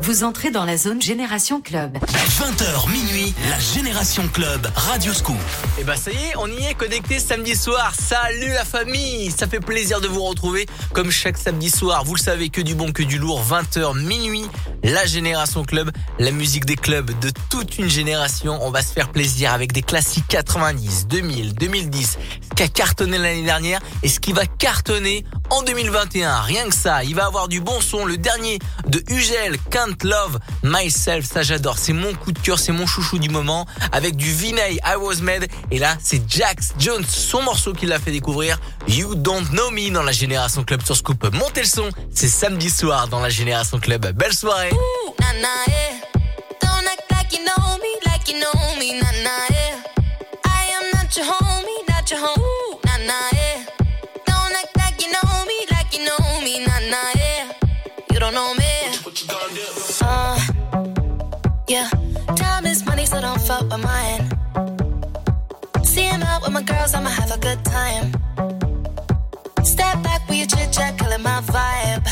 Vous entrez dans la zone Génération Club. 20h minuit, la Génération Club, Radio Scoop. Et bah ça y est, on y est connecté samedi soir. Salut la famille Ça fait plaisir de vous retrouver comme chaque samedi soir. Vous le savez, que du bon, que du lourd. 20h minuit, la Génération Club, la musique des clubs de toute une génération. On va se faire plaisir avec des classiques 90, 2000, 2010, ce qui a cartonné l'année dernière et ce qui va cartonner en 2021. Rien que ça, il va avoir du bon son. Le dernier de Ugel, Can't Love Myself, ça j'adore. C'est mon coup de cœur, c'est mon chouchou du moment. Avec du Vinay, I Was Made. Et là, c'est Jax Jones, son morceau qui l'a fait découvrir. You Don't Know Me dans la Génération Club sur Scoop. Montez le son, c'est samedi soir dans la Génération Club. Belle soirée. With mine. See him out with my girls, I'ma have a good time. Step back with your chit chat, killing my vibe.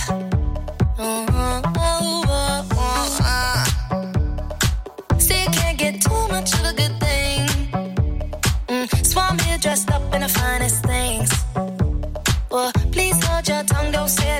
See, you can't get too much of a good thing. Mm. Swan here dressed up in the finest things. Well, please hold your tongue, don't say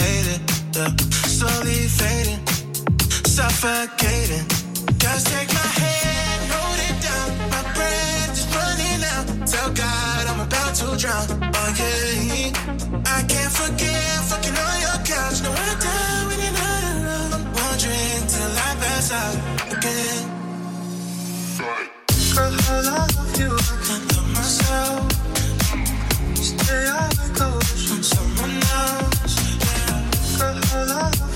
hate it. The slowly fading, suffocating. Just take my hand, hold it down. My breath is running out. Tell God I'm about to drown. Oh yeah, I can't forget fucking on your couch. No, I die when you're not around. I'm wondering till I pass out again. Girl, how I love you. I can't myself. Stay out, I go from someone else love.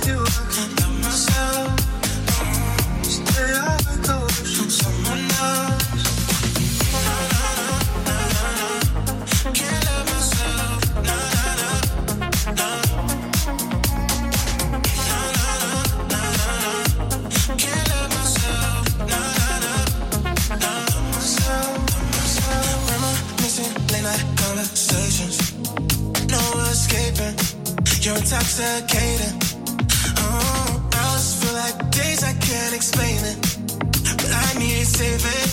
intoxicating. Oh, I just feel like days I can't explain it. But I need saving.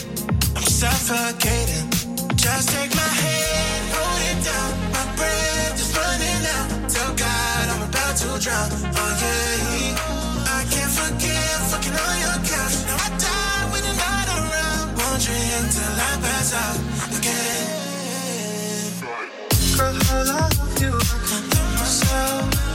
I'm suffocating. Just take my hand, hold it down. My breath is running out. Tell God I'm about to drown. Oh yeah, I can't forget fucking on your couch. Now I die when you're not around. Wondering till I pass out again. Girl, I love you. I love myself.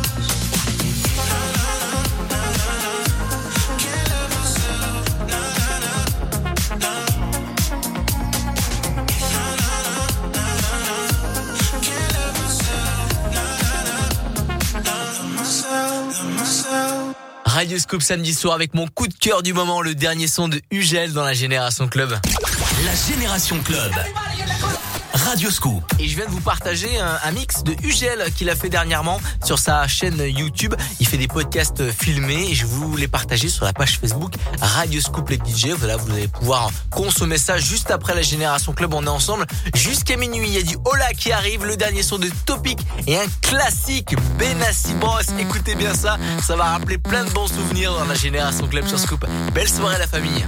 Radio Scoop samedi soir avec mon coup de cœur du moment, le dernier son de Ugel dans la Génération Club. La Génération Club. Radioscoop. Et je viens de vous partager un, mix de Ugel qu'il a fait dernièrement sur sa chaîne YouTube. Il fait des podcasts filmés et je vous les partager sur la page Facebook Radioscoop les DJ. Voilà, vous allez pouvoir consommer ça juste après la Génération Club. On est ensemble jusqu'à minuit. Il y a du Hola qui arrive, le dernier son de Topic et un classique Benassi Boss. Écoutez bien ça, ça va rappeler plein de bons souvenirs dans la Génération Club sur Scoop. Belle soirée à la famille.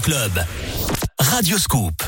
Club. Radio Scoop.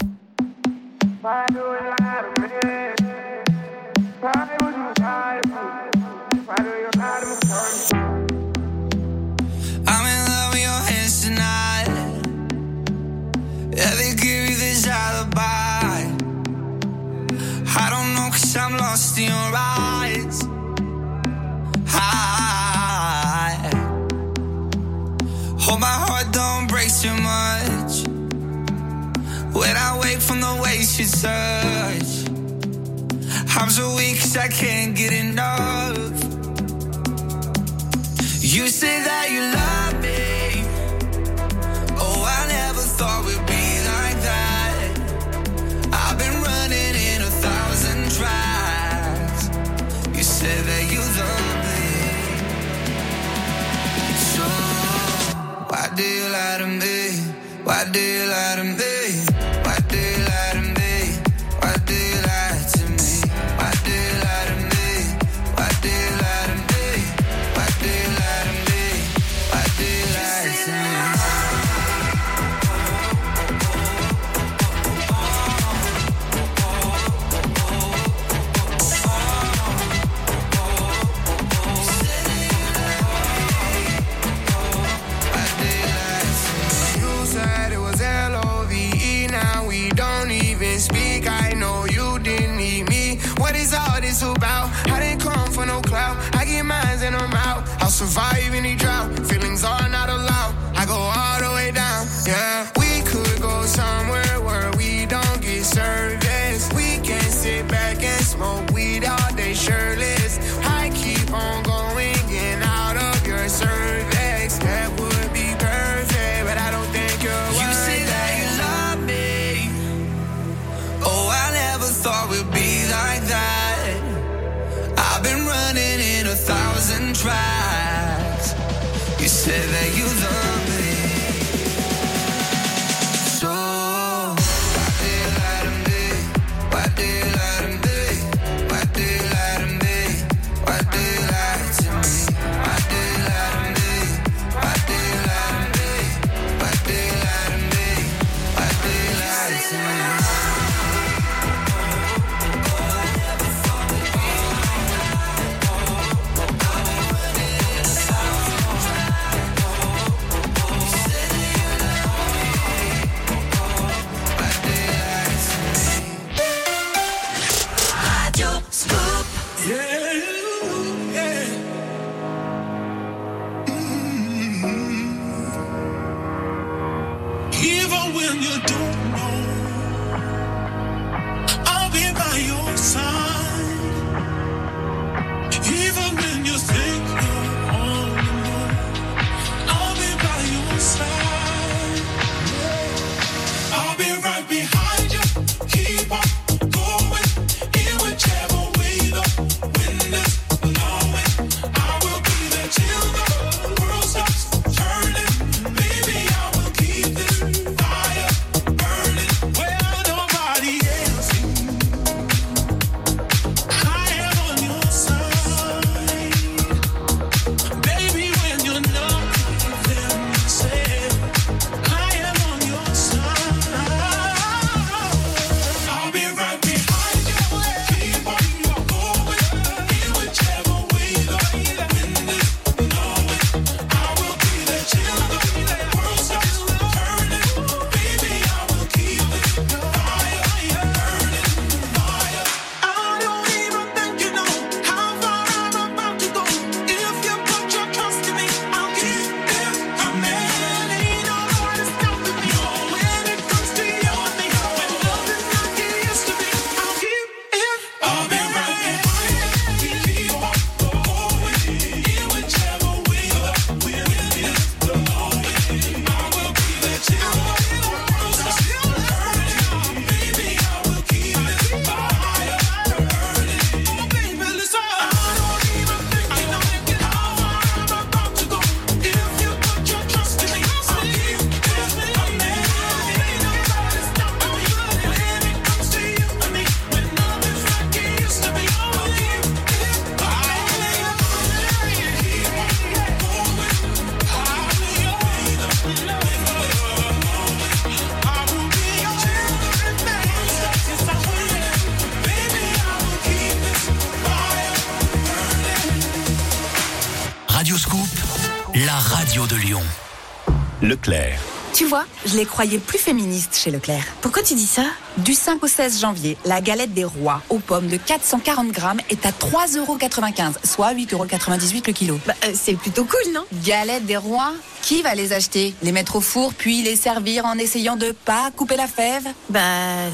Leclerc. Tu vois, je les croyais plus féministes chez Leclerc. Pourquoi tu dis ça? Du 5 au 16 janvier, la galette des rois aux pommes de 440 grammes est à 3,95€, soit 8,98€ le kilo. Bah, euh, c'est plutôt cool, non? Galette des rois Qui va les acheter? Les mettre au four, puis les servir en essayant de pas couper la fève? Bah,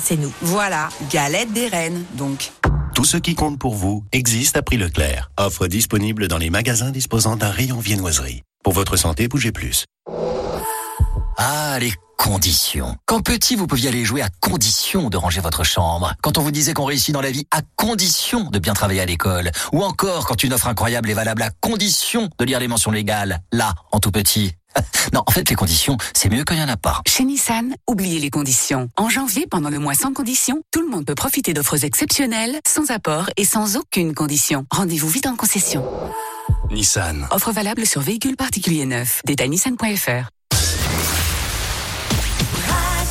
c'est nous. Voilà, galette des reines, donc. Tout ce qui compte pour vous existe à prix Leclerc. Offre disponible dans les magasins disposant d'un rayon viennoiserie. Pour votre santé, bougez plus. Ah, les conditions. Quand petit, vous pouviez aller jouer à condition de ranger votre chambre. Quand on vous disait qu'on réussit dans la vie à condition de bien travailler à l'école. Ou encore quand une offre incroyable est valable à condition de lire les mentions légales. Là, en tout petit. Non, en fait, les conditions, c'est mieux quand il n'y en a pas. Chez Nissan, oubliez les conditions. En janvier, pendant le mois sans conditions, tout le monde peut profiter d'offres exceptionnelles, sans apport et sans aucune condition. Rendez-vous vite en concession. Nissan. Offre valable sur véhicules particuliers neufs. Détail nissan.fr.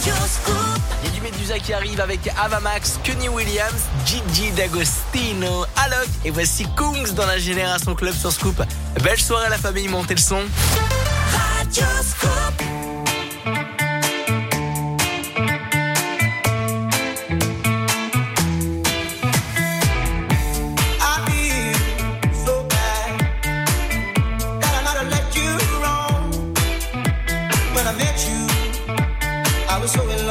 Il y a du Medusa qui arrive avec Avamax, Kenny Williams, Gigi D'Agostino, Alok et voici Kungs dans la Génération Club sur Scoop. Belle soirée à la famille, montez le son. slowing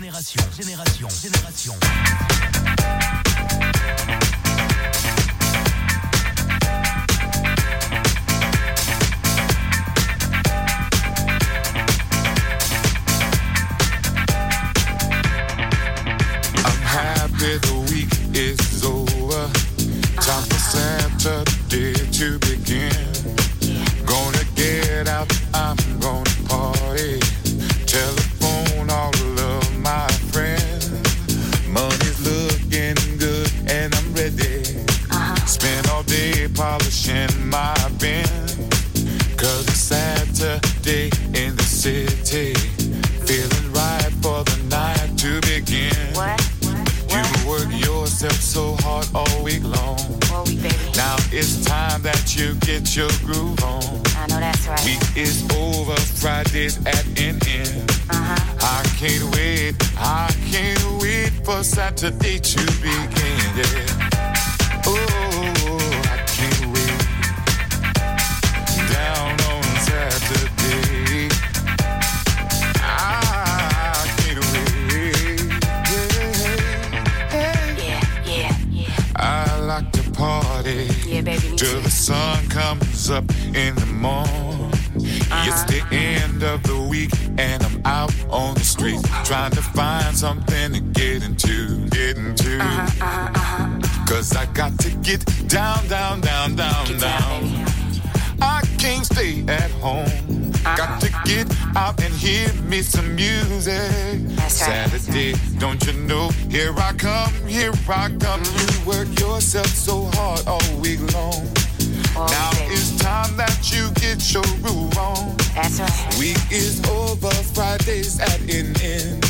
You get your groove on. I know that's right. Week is over, Friday's at an end. Uh-huh. I can't wait, I can't wait for Saturday to begin. Yeah. Oh, baby, till the sun comes up in the morning. It's the end of the week and I'm out on the street trying to find something to get into, get into. Cause I got to get down, down, down, down, down. I can't stay at home. Got to get out and hear me some music. Saturday, don't you know? Here I come, here I come. You work yourself so hard all week long. now it's time that you get your groove on. That's right. Week is over, Friday's at an end.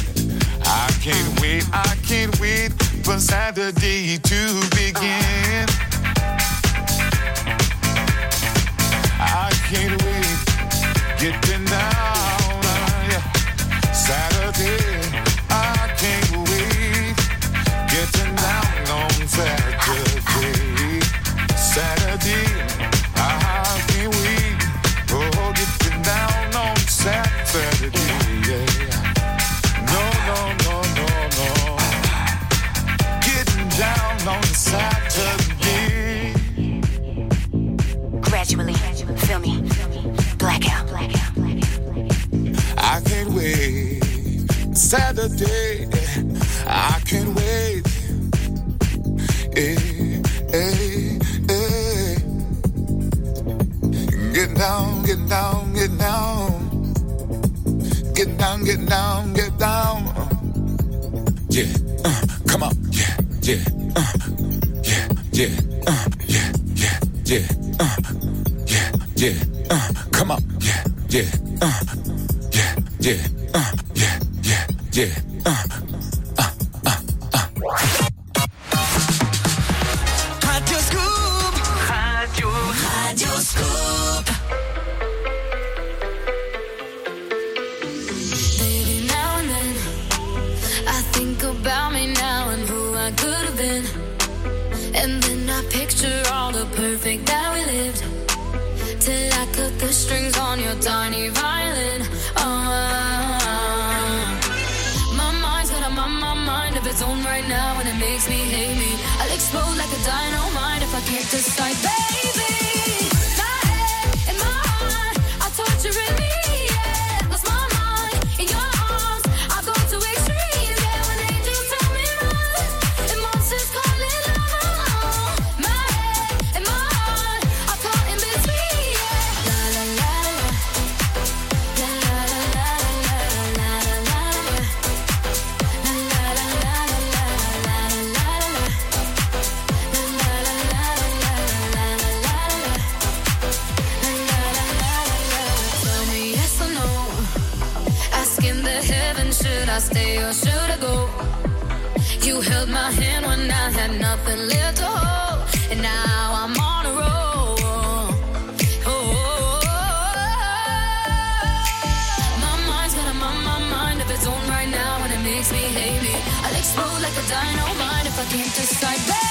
I can't wait, I can't wait for Saturday to begin. I can't wait, getting down, uh, yeah. Saturday, Saturday, I can't wait. Hey, hey, hey. Get down, get down, get down. Get down, get down, get down. Yeah, uh, come on, yeah, yeah, uh, yeah, yeah, uh, yeah, yeah, yeah, uh, yeah, yeah, uh, decide, should I stay or should I go? You held my hand when I had nothing left to hold, and now I'm on a roll. Oh, oh, oh, oh. my mind's got a my, mind of its own right now, and it makes me hate. I'll explode like a dynamite if I can't decide, baby.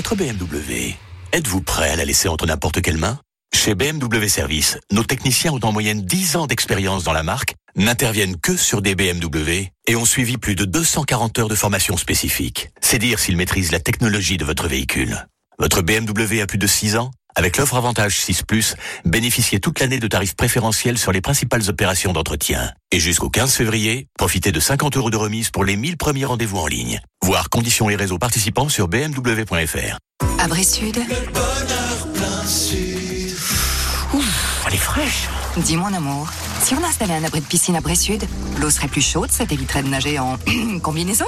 Votre BMW, êtes-vous prêt à la laisser entre n'importe quelle main? Chez BMW Service, nos techniciens ont en moyenne 10 ans d'expérience dans la marque, n'interviennent que sur des BMW et ont suivi plus de 240 heures de formation spécifique. C'est dire s'ils maîtrisent la technologie de votre véhicule. Votre BMW a plus de 6 ans avec l'offre Avantage 6 ⁇ bénéficiez toute l'année de tarifs préférentiels sur les principales opérations d'entretien. Et jusqu'au 15 février, profitez de 50 euros de remise pour les 1000 premiers rendez-vous en ligne. Voir conditions et réseaux participants sur bmw.fr. Abri Sud. Ouf, elle est fraîche. Dis mon amour, si on installait un abri de piscine à Sud, l'eau serait plus chaude, ça t'éviterait de nager en combinaison?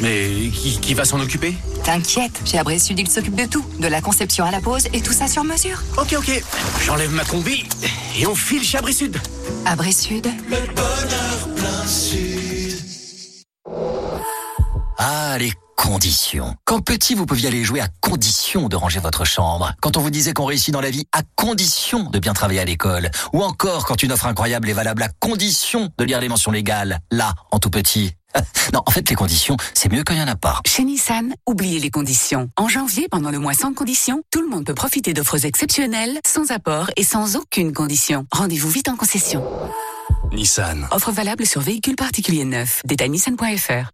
Mais qui, qui va s'en occuper? T'inquiète, chez Abri Sud, ils s'occupent de tout, de la conception à la pose et tout ça sur mesure. Ok, ok. J'enlève ma combi et on file chez Abri Sud. Abri Sud. Ah, les conditions. Quand petit, vous pouviez aller jouer à condition de ranger votre chambre. Quand on vous disait qu'on réussit dans la vie à condition de bien travailler à l'école. Ou encore quand une offre incroyable est valable à condition de lire les mentions légales. Là, en tout petit. Non, en fait, les conditions, c'est mieux quand il n'y en a pas. Chez Nissan, oubliez les conditions. En janvier, pendant le mois sans conditions, tout le monde peut profiter d'offres exceptionnelles, sans apport et sans aucune condition. Rendez-vous vite en concession. Nissan. Offre valable sur véhicules particuliers neufs. Détail nissan.fr.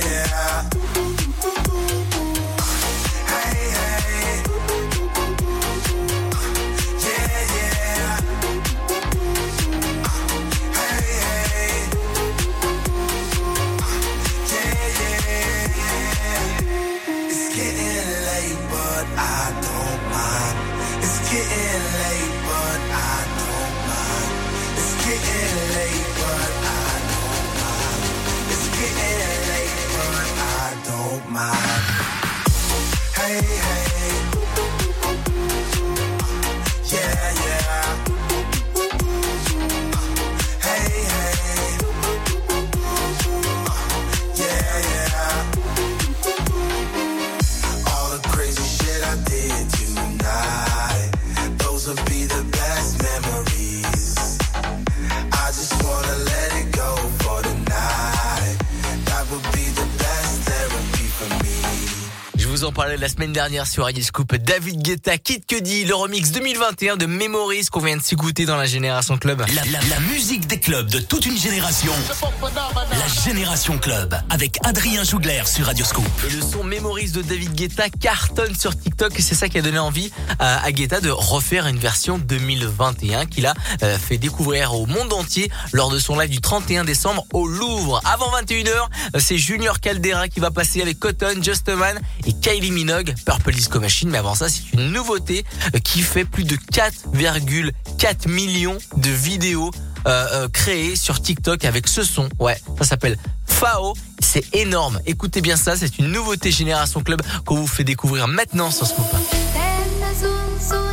right now. Parlais la semaine dernière sur Radio Scoop. David Guetta, Kid Cudi, le remix 2021 de Memories qu'on vient de s'écouter dans la Génération Club. La, la- la musique des clubs de toute une génération. La Génération Club avec Adrien Jougler sur Radio Scoop. Et le son Memories de David Guetta cartonne sur TikTok et c'est ça qui a donné envie à, à Guetta de refaire une version 2021 qu'il a euh, fait découvrir au monde entier lors de son live du 31 décembre au Louvre. Avant 21h, euh, c'est Junior Caldera qui va passer avec Cotton, Just a Man et Kylie Minogue, Purple Disco Machine. Mais avant ça, c'est une nouveauté euh, qui fait plus de 4,4 millions de vidéos euh, euh, créées sur TikTok avec ce son. Ouais, ça s'appelle Fao. C'est énorme. Écoutez bien ça, c'est une nouveauté Génération Club qu'on vous fait découvrir maintenant sur Scoop. Em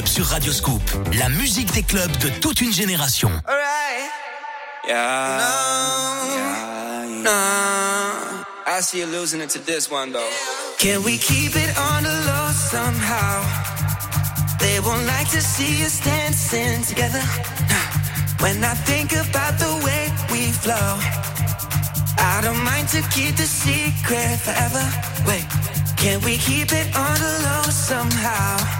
Club sur Radio Scoop. La musique des clubs de toute une génération. Alright. Yeah. No. No. I see you losing it to this one though. Can we keep it on the low somehow? They won't like to see us dancing together. When I think about the way we flow, I don't mind to keep the secret forever. Wait, can we keep it on the low somehow?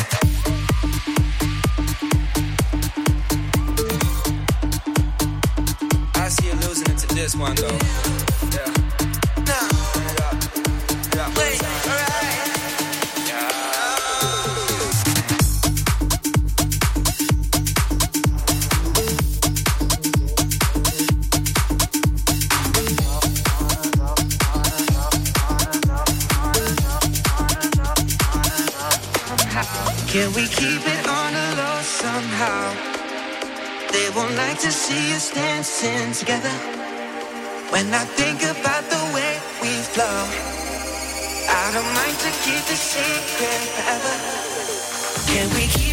This one though. Yeah. Can we keep it on the low somehow? They won't like to see us dancing together. When I think about the way we flow, I don't mind to keep the secret forever. Can we keep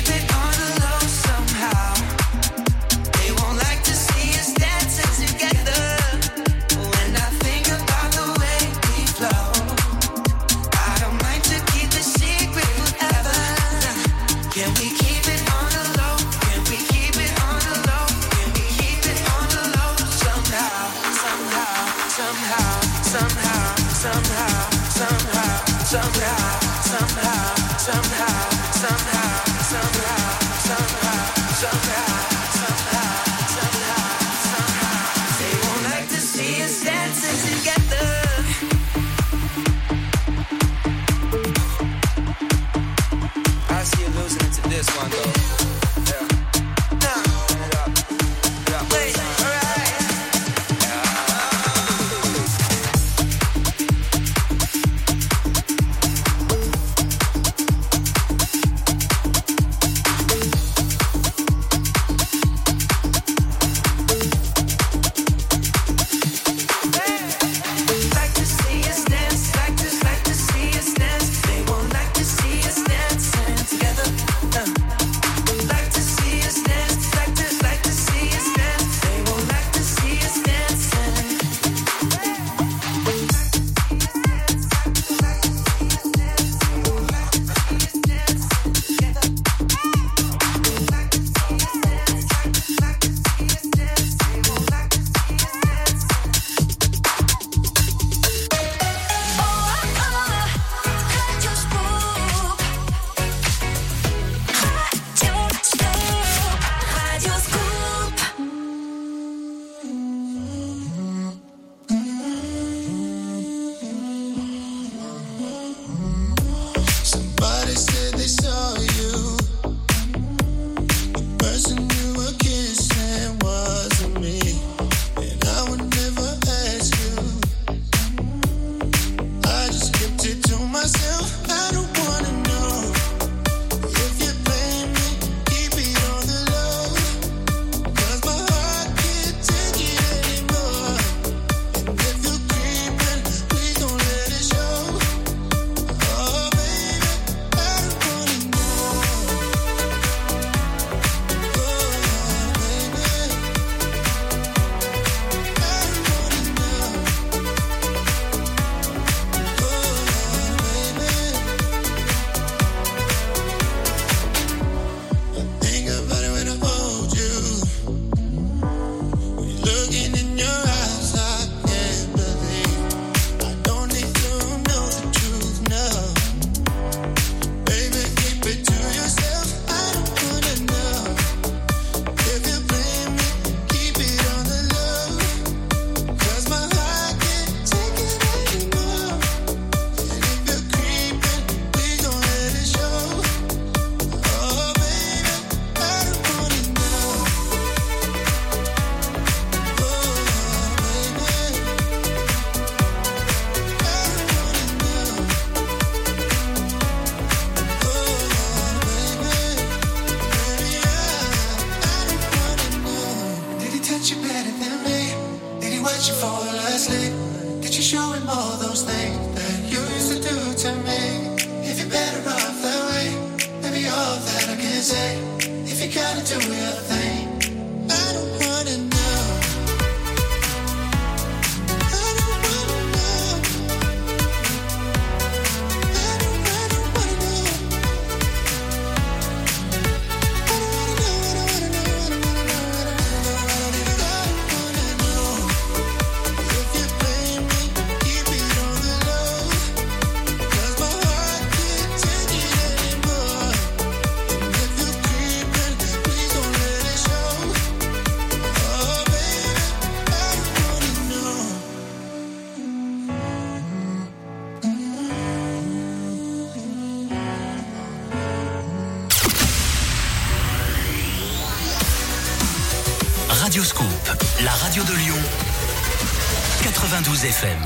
12 FM.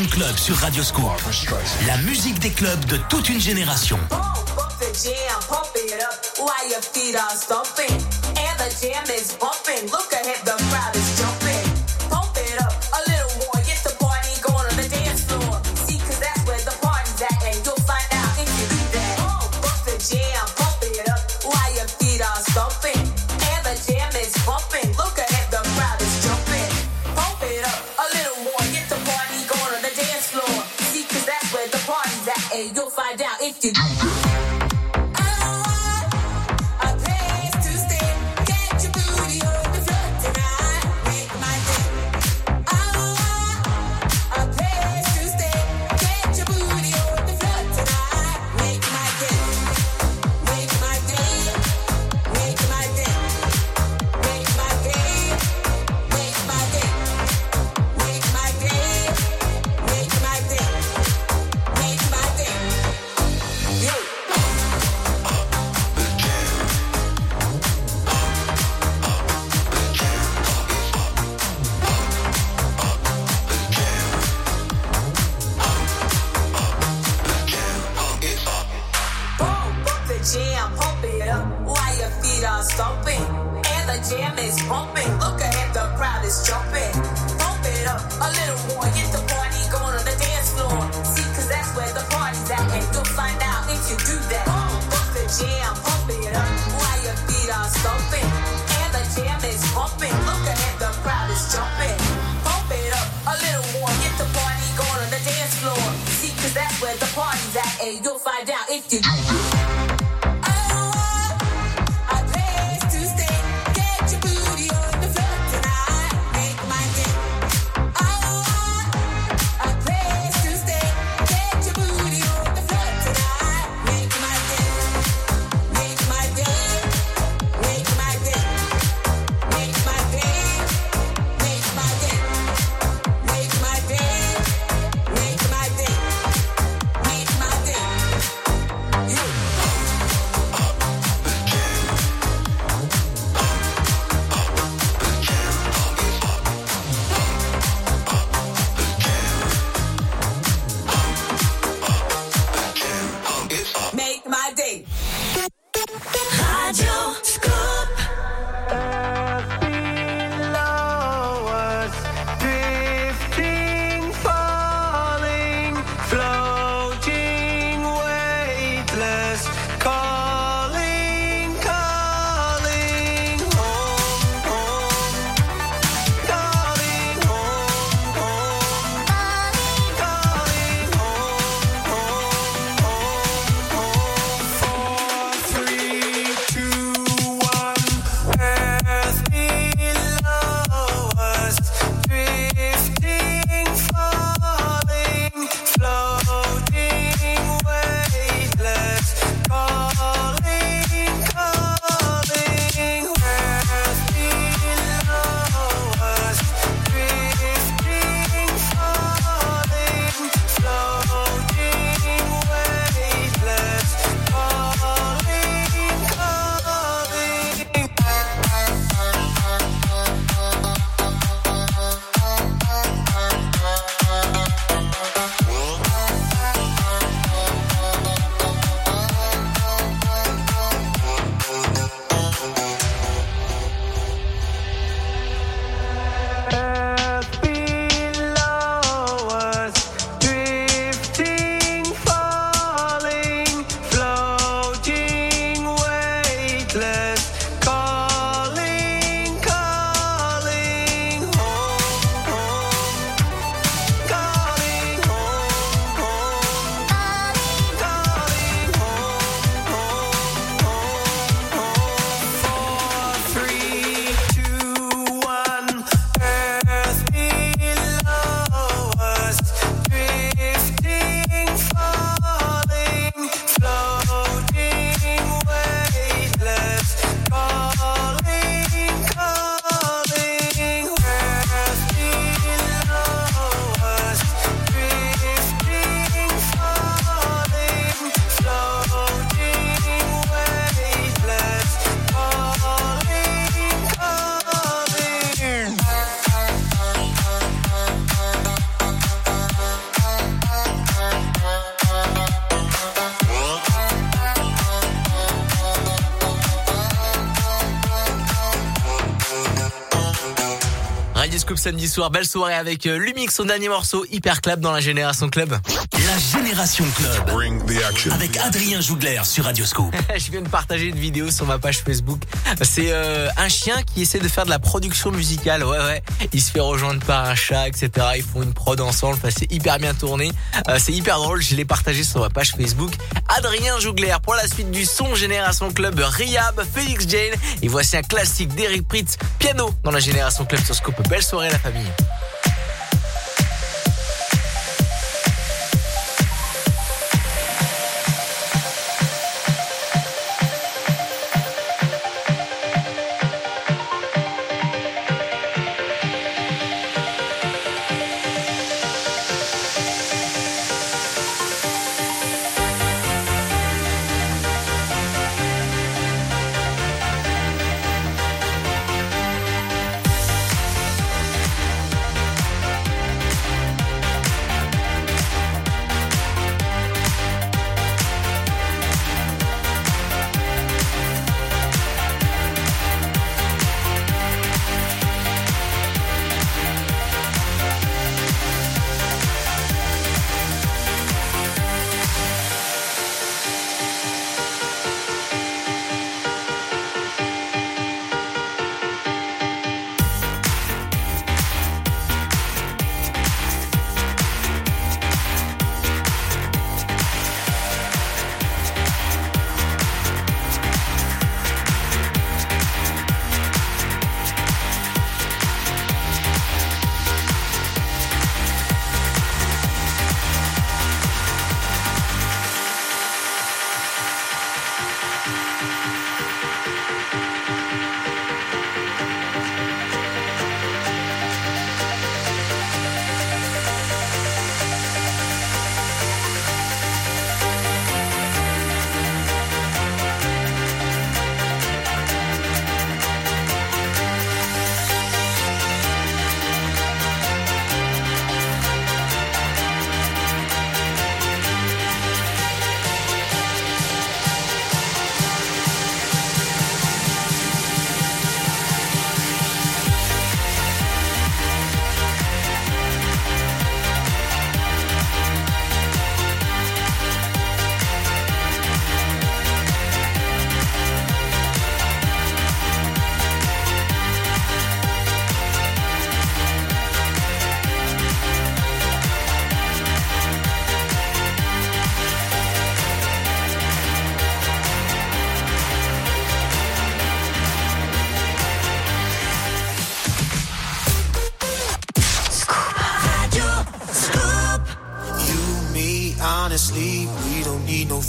Club sur Radio Square, La musique des clubs de toute une génération. Intruder. Samedi soir. Belle soirée avec euh, Lumix, son dernier morceau, Hyper Clap dans la Génération Club. La Génération Club. Avec Adrien Jougler sur Radioscope. Je viens de partager une vidéo sur ma page Facebook. C'est euh, un chien qui essaie de faire de la production musicale. Ouais, ouais. Il se fait rejoindre par un chat, etc. Ils font une prod ensemble. Enfin, c'est hyper bien tourné. Euh, c'est hyper drôle. Je l'ai partagé sur ma page Facebook. Adrien Jougler pour la suite du son Génération Club. Riab, Félix Jane. Et voici un classique d'Eric Pritz, piano dans la Génération Club sur Scope. Belle soirée la famille.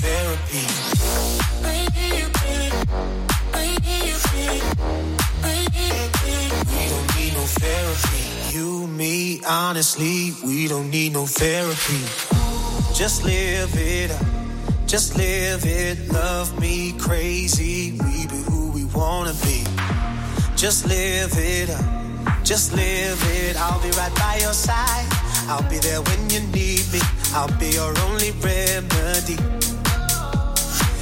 Therapy. We don't need no therapy. You, me, honestly, we don't need no therapy. Just live it up. Just live it. Love me crazy. We be who we wanna be. Just live it up. Just live it. I'll be right by your side. I'll be there when you need me. I'll be your only remedy.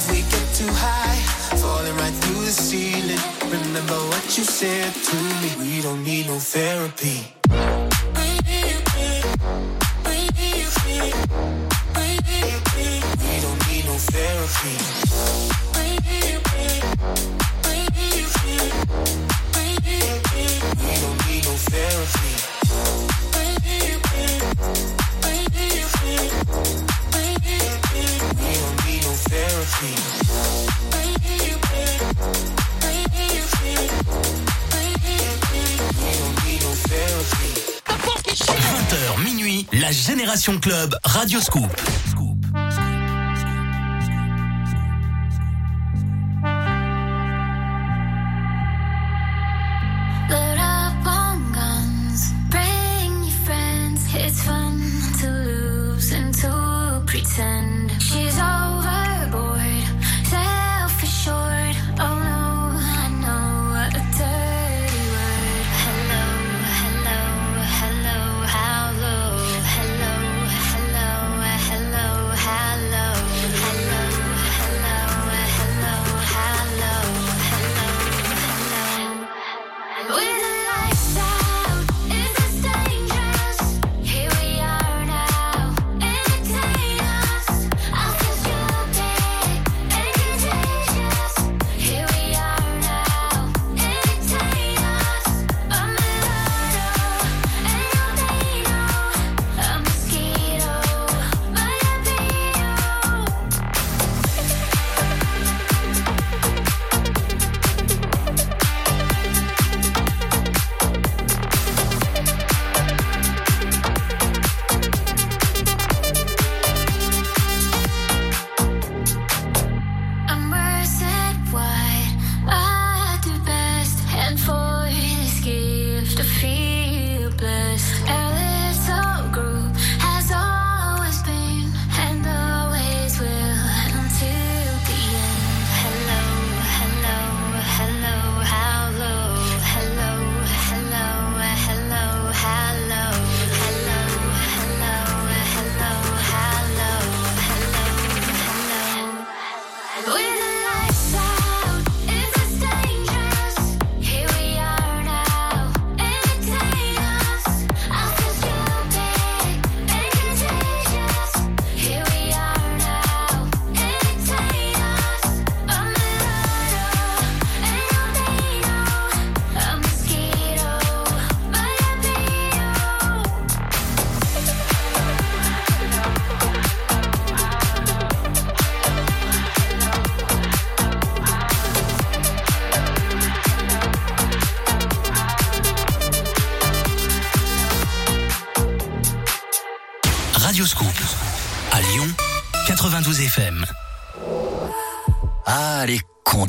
too high, falling right through the ceiling. Remember what you said to me. We don't need no therapy. We don't need no therapy. We don't need no therapy. We don't need no 20h minuit, la Génération Club Radio Scoop.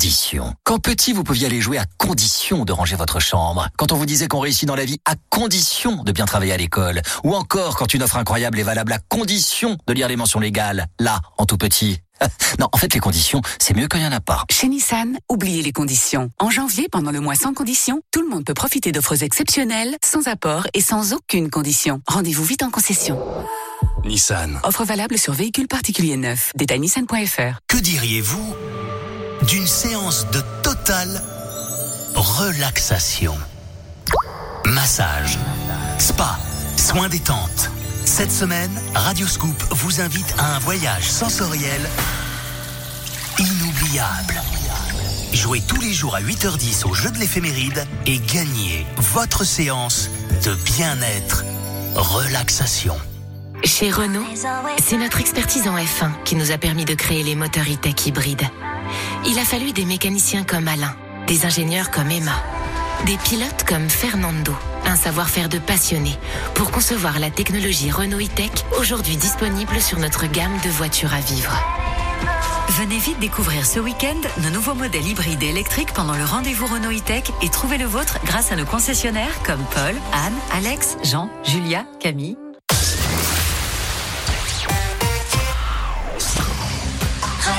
Les conditions. Quand petit, vous pouviez aller jouer à condition de ranger votre chambre. Quand on vous disait qu'on réussit dans la vie à condition de bien travailler à l'école. Ou encore quand une offre incroyable est valable à condition de lire les mentions légales. Là, en tout petit. Non, en fait, les conditions, c'est mieux quand il n'y en a pas. Chez Nissan, oubliez les conditions. En janvier, pendant le mois sans conditions, tout le monde peut profiter d'offres exceptionnelles, sans apport et sans aucune condition. Rendez-vous vite en concession. Nissan. Offre valable sur véhicules particuliers neufs. Détail nissan.fr. Que diriez-vous d'une séance de totale relaxation Massage, spa, soins détente. Cette semaine, Radio Scoop vous invite à un voyage sensoriel inoubliable. Jouez tous les jours à 8h10 au jeu de l'éphéméride et gagnez votre séance de bien-être, relaxation. Chez Renault, c'est notre expertise en F1 qui nous a permis de créer les moteurs e-tech hybrides. Il a fallu des mécaniciens comme Alain, des ingénieurs comme Emma, des pilotes comme Fernando, un savoir-faire de passionné pour concevoir la technologie Renault e-tech aujourd'hui disponible sur notre gamme de voitures à vivre. Venez vite découvrir ce week-end nos nouveaux modèles hybrides et électriques pendant le rendez-vous Renault e-tech et trouvez le vôtre grâce à nos concessionnaires comme Paul, Anne, Alex, Jean, Julia, Camille.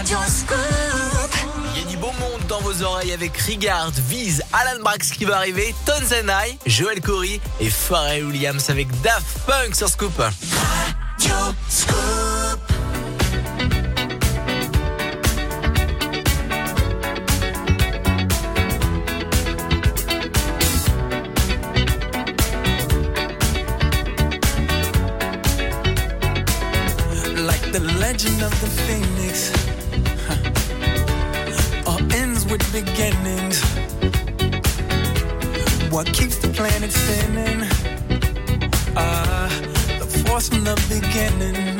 Il y a du beau monde dans vos oreilles avec Rigard, Vise, Alan Brax qui va arriver, Tons and Joel Corey et Pharrell Williams avec Daft Punk sur Scoop. Scoop. The legend of the phoenix planet spinning? Ah, the force from the beginning.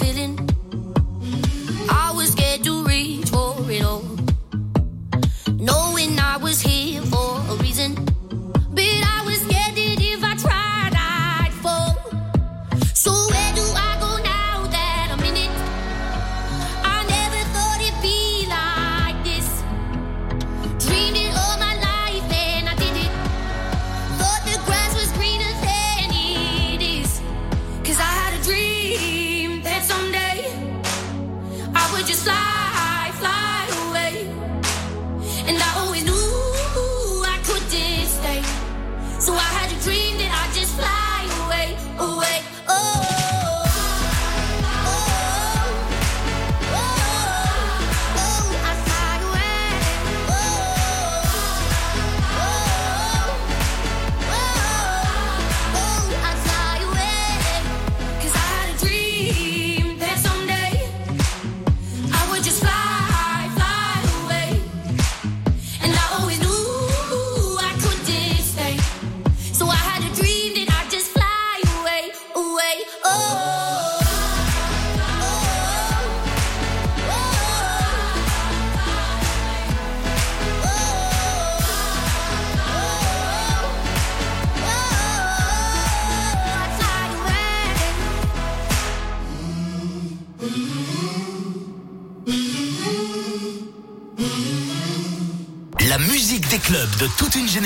Feeling.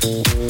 Thank you.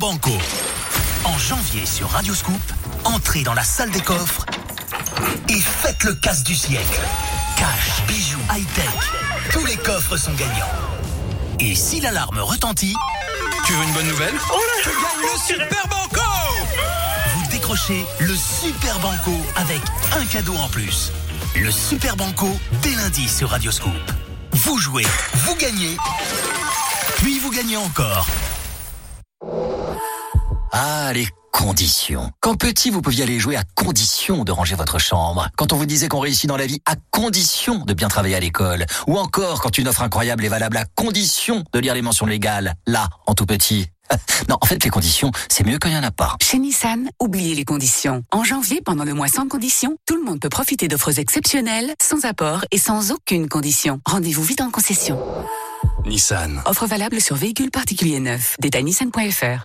Banco. En janvier sur Radioscoop, entrez dans la salle des coffres et faites le casse du siècle. Cash, bijoux, high-tech, tous les coffres sont gagnants. Et si l'alarme retentit, Tu veux une bonne nouvelle? Je gagne le Super Banco Vous décrochez le Super Banco avec un cadeau en plus. Le Super Banco dès lundi sur Radioscoop. Vous jouez, vous gagnez, puis vous gagnez encore. Les conditions. Quand petit, vous pouviez aller jouer à condition de ranger votre chambre. Quand on vous disait qu'on réussit dans la vie à condition de bien travailler à l'école. Ou encore quand une offre incroyable est valable à condition de lire les mentions légales. Là, en tout petit. Non, en fait, les conditions, c'est mieux quand il n'y en a pas. Chez Nissan, oubliez les conditions. En janvier, pendant le mois sans conditions, tout le monde peut profiter d'offres exceptionnelles, sans apport et sans aucune condition. Rendez-vous vite en concession. Nissan. Offre valable sur véhicules particuliers neufs. Détail nissan.fr.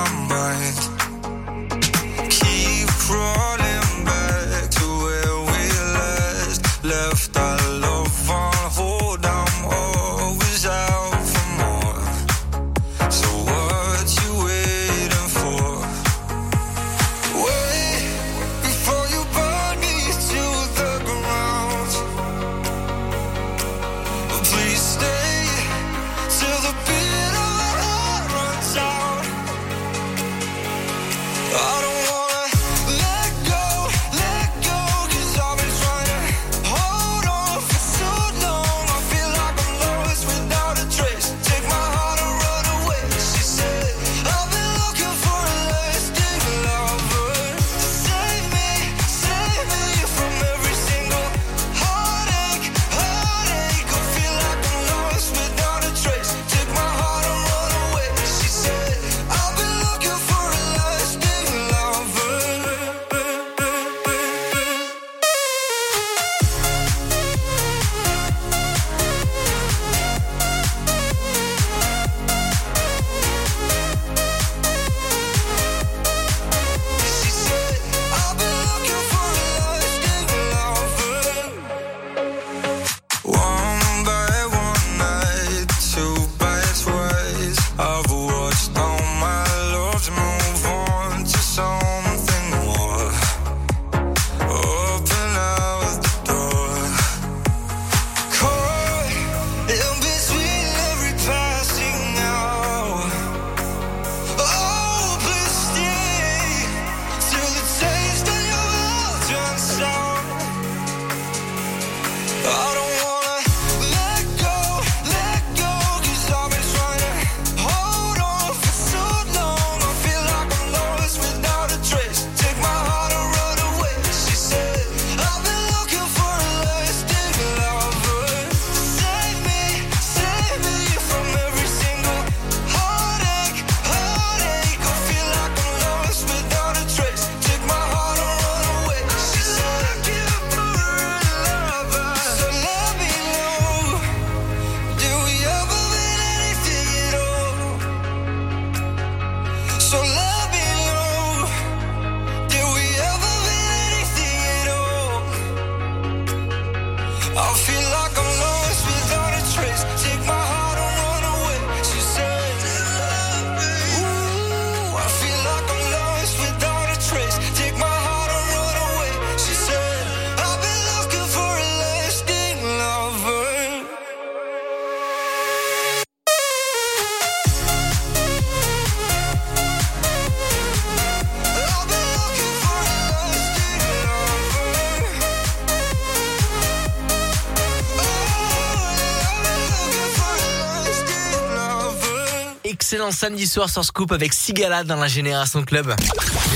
Samedi soir sur Scoop avec Sigala dans la Génération Club.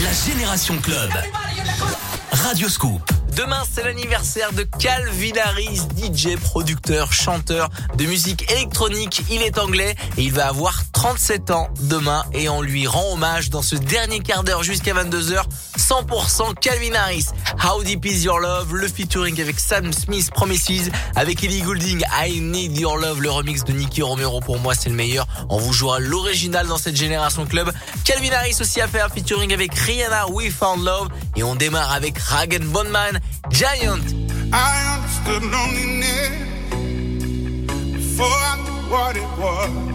La Génération Club. Radioscoop. Demain, c'est l'anniversaire de Calvin Harris, DJ, producteur, chanteur de musique électronique. Il est anglais et il va avoir 37 ans demain et on lui rend hommage dans ce dernier quart d'heure jusqu'à 22h. 100% Calvin Harris. How Deep Is Your Love, le featuring avec Sam Smith, Promises, avec Ellie Goulding, I Need Your Love, le remix de Nicky Romero. Pour moi, c'est le meilleur. On vous jouera l'original dans cette génération club. Calvin Harris aussi fait un featuring avec Rihanna, We Found Love. Et on démarre avec Rag Bondman, Giant. I understood loneliness before I knew what it was.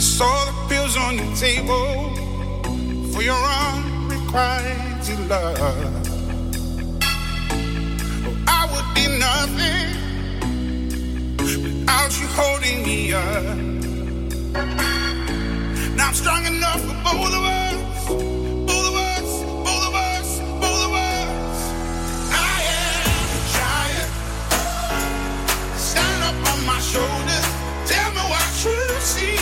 Saw the pills on the table for your unrequited love. Oh, I would be nothing without you holding me up. Now I'm strong enough for both of us. Shoulders. Tell me what you see.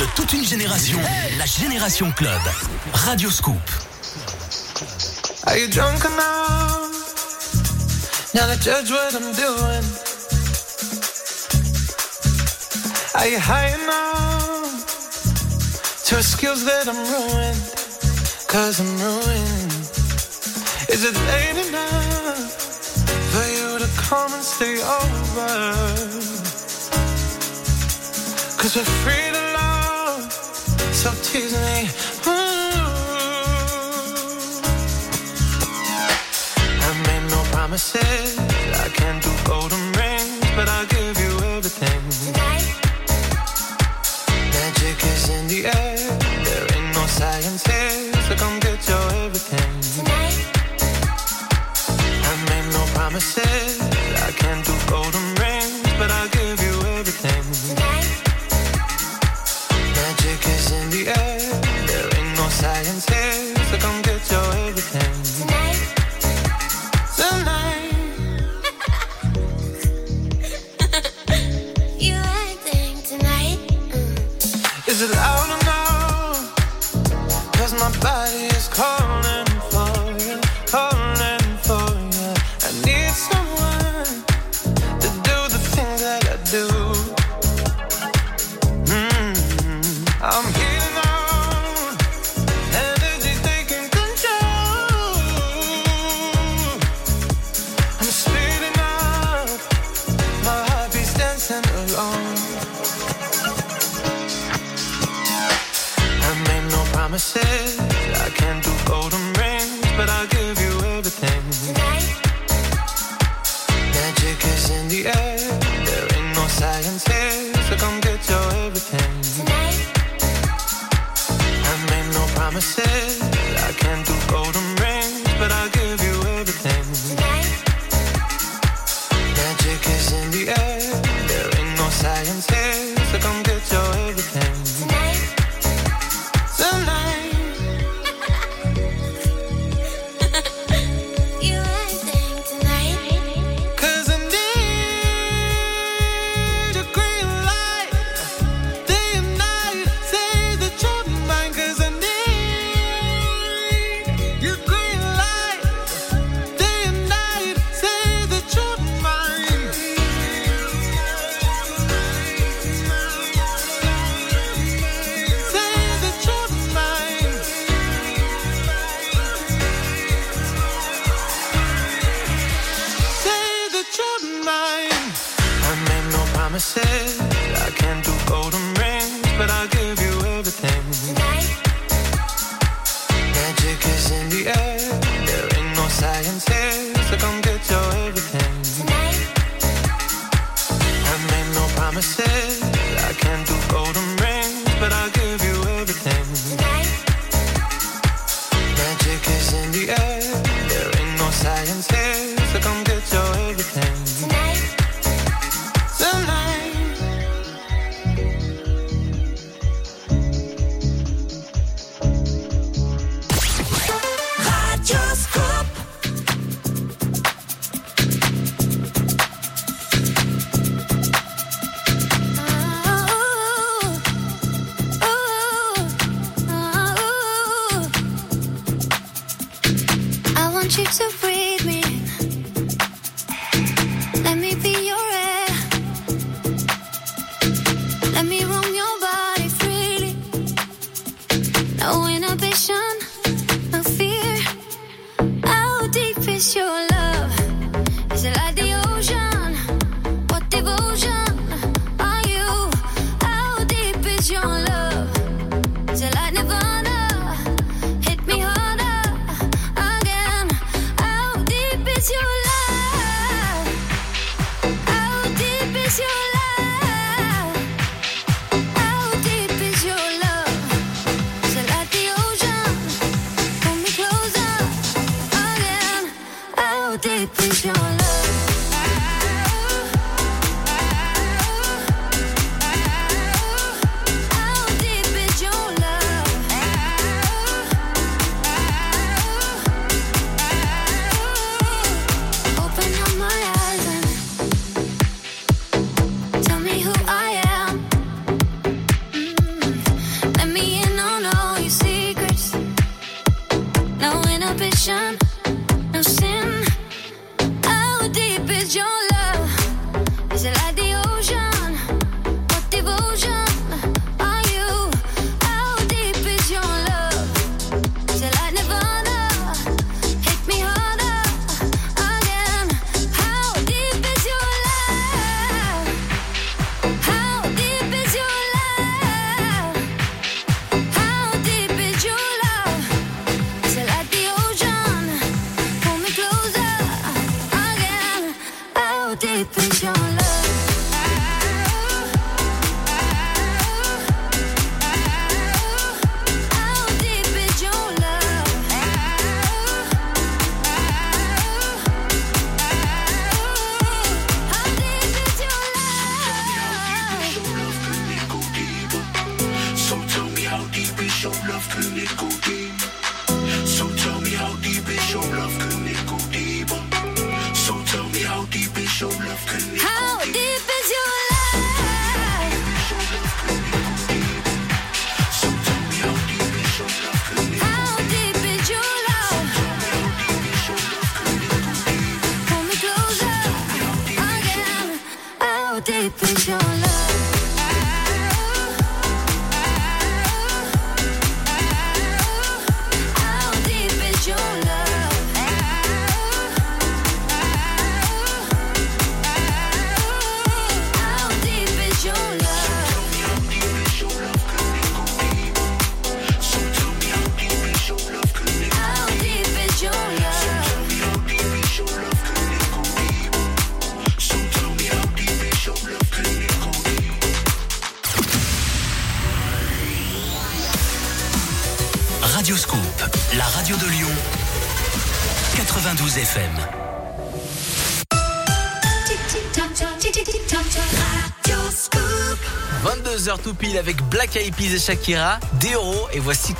de toute une génération, la Génération Club. Radio Scoop. Are you drunk enough? Now to judge what I'm doing. Are you high enough? To excuse that I'm ruined? Cause I'm ruined. Is it late enough for you to come and stay over? Cause we're free to so tease me. Ooh. I made no promises. I can't do golden rings, but I'll give you everything. Tonight. Magic is in the air. There ain't no science here. 22h tout pile avec Black Eyed Peas et Shakira, des euros et voici